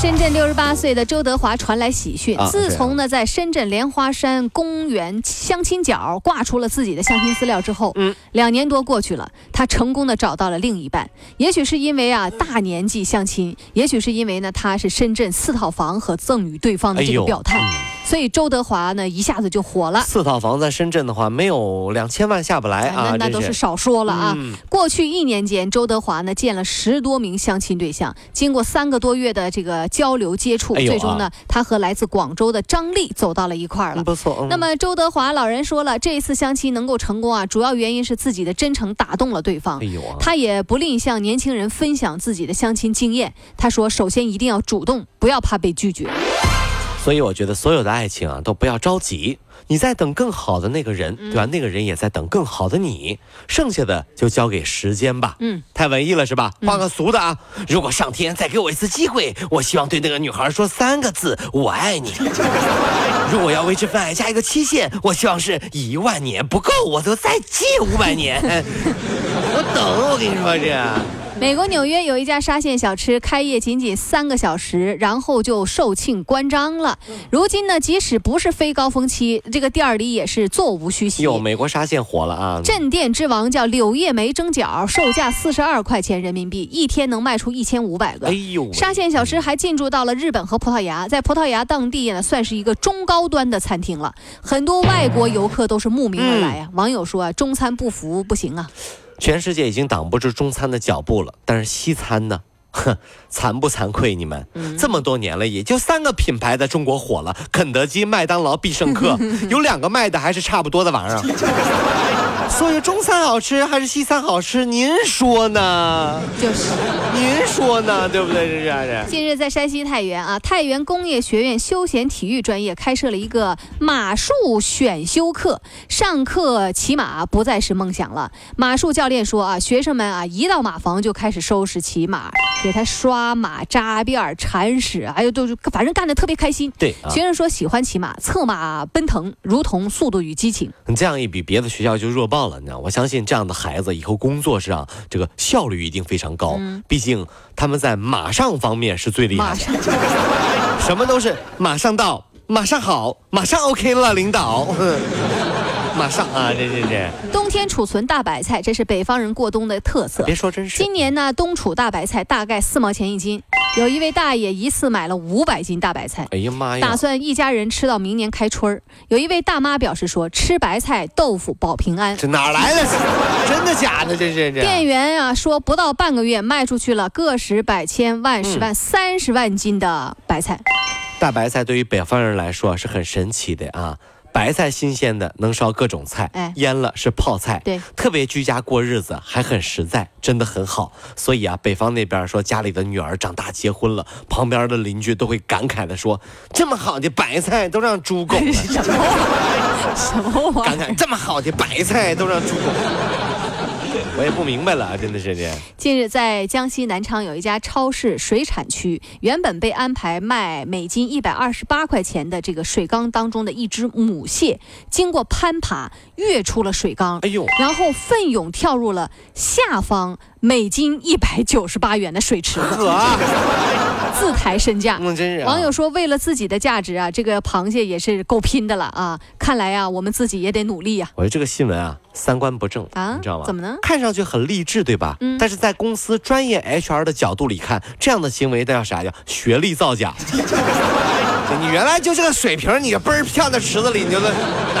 深圳六十八岁的周德华传来喜讯。啊自从呢在深圳莲花山公园相亲角挂出了自己的相亲资料之后，嗯，两年多过去了，他成功的找到了另一半。也许是因为啊大年纪相亲，也许是因为呢他是深圳四套房和赠与对方的这个表态，所以周德华呢一下子就火了。四套房在深圳的话，没有两千万下不来啊，那那都是少说了啊。嗯过去一年间，周德华呢见了十多名相亲对象，经过三个多月的这个交流接触，最终呢，他和来自广州的张丽走到了一块儿了嗯。不错。嗯那么周德华老人说了，这一次相亲能够成功啊，主要原因是自己的真诚打动了对方哎。呦啊，他也不吝向年轻人分享自己的相亲经验。他说，首先一定要主动，不要怕被拒绝。所以我觉得所有的爱情啊，都不要着急，你在等更好的那个人，嗯对吧？那个人也在等更好的你，剩下的就交给时间吧。嗯，太文艺了是吧？换个俗的啊，如果上天再给我一次机会，我希望对那个女孩说三个字：我爱你。如果要为这份爱加一个期限，我希望是一万年，不够我就再借五百年。我等，我跟你说这。美国纽约有一家沙县小吃开业仅仅三个小时，然后就售罄关张了。如今呢，即使不是非高峰期，这个店儿里也是座无虚席。哟，美国沙县火了啊！镇店之王叫柳叶梅蒸饺，售价四十二块钱人民币，一天能卖出一千五百个。哎呦，沙县小吃还进驻到了日本和葡萄牙，在葡萄牙当地呢，算是一个中高端的餐厅了。很多外国游客都是慕名而来呀、网友说啊，中餐不服不行啊。全世界已经挡不住中餐的脚步了，但是西餐呢？哼，惭不惭愧你们？这么多年了，也就三个品牌在中国火了：肯德基、麦当劳、必胜客，有两个卖的还是差不多的玩意儿。所以中餐好吃还是西餐好吃？您说呢？就是。您说呢？对不对？这是这。近日，在山西太原啊，太原工业学院休闲体育专业开设了一个马术选修课，上课骑马不再是梦想了。马术教练说啊，学生们啊，一到马房就开始收拾骑马，给他刷马、扎辫儿、铲屎，哎呦都是反正干得特别开心。对啊，学生说喜欢骑马，策马奔腾，如同《速度与激情》。你这样一比，别的学校就弱爆了。你知道，我相信这样的孩子以后工作上这个效率一定非常高。毕竟他们在马上方面是最厉害的。马上什么都是马上到，马上好，马上 OK 了，领导。马上啊，这这这，冬天储存大白菜，这是北方人过冬的特色。别说真是。今年呢，冬储大白菜大概四毛钱一斤，有一位大爷一次买了五百斤大白菜。哎呀妈呀！打算一家人吃到明年开春儿。有一位大妈表示说：“吃白菜豆腐保平安。这哪来的？真的假的？这是这。店员啊说，不到半个月卖出去了个十百千万十万三十万斤的白菜。大白菜对于北方人来说是很神奇的啊。白菜新鲜的能烧各种菜，哎腌了是泡菜，对，特别居家过日子，还很实在，真的很好。所以啊，北方那边说家里的女儿长大结婚了，旁边的邻居都会感慨的说：“这么好的白菜都让猪拱了。”什么？感慨这么好的白菜都让猪拱了。我也不明白了，真的是这。近日，在江西南昌有一家超市水产区，原本被安排卖每斤一百二十八块钱的这个水缸当中的一只母蟹，经过攀爬跃出了水缸，哎呦，然后奋勇跳入了下方每斤一百九十八元的水池。子，呵，自抬身价。那真是、啊。网友说，为了自己的价值啊，这个螃蟹也是够拼的了啊！看来啊，我们自己也得努力呀、我觉得这个新闻啊，三观不正啊！你知道吗？怎么呢？看上去很励志，对吧？嗯但是在公司专业 HR 的角度里看，这样的行为那叫啥？叫学历造假。你原来就这个水平，你嘣儿跳到池子里，你就哪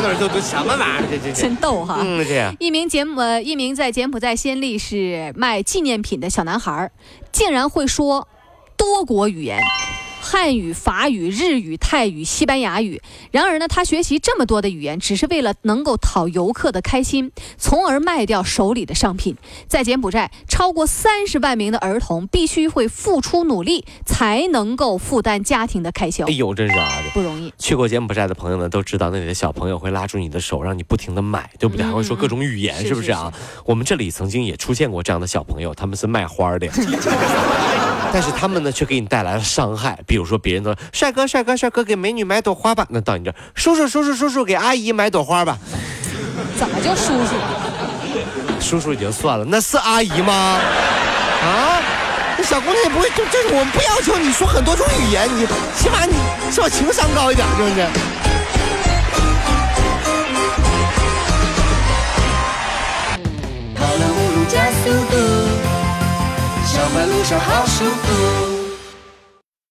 哪就都什么玩意儿？这这这，真逗哈！嗯，这样一名柬埔呃一名在柬埔寨暹粒是卖纪念品的小男孩，竟然会说多国语言。汉语、法语、日语、泰语、西班牙语。然而呢，他学习这么多的语言，只是为了能够讨游客的开心，从而卖掉手里的商品。在柬埔寨，超过三十万名的儿童必须会付出努力，才能够负担家庭的开销哎。呦，真是啊！不容易。去过柬埔寨的朋友呢，都知道那里的小朋友会拉住你的手，让你不停的买，对不对？嗯还会说各种语言，是是不是啊？我们这里曾经也出现过这样的小朋友，他们是卖花的，但是他们呢却给你带来了伤害。比如说，别人都说帅哥帅哥帅哥，给美女买朵花吧，那到你这儿，叔叔叔叔叔叔，给阿姨买朵花吧。怎么就叔叔？叔叔已经算了，那是阿姨吗？啊？那小姑娘也不会，就就是我们不要求你说很多种语言，你起码你是吧情商高一点，是不是？跑了五路加速度，上班路上好舒服。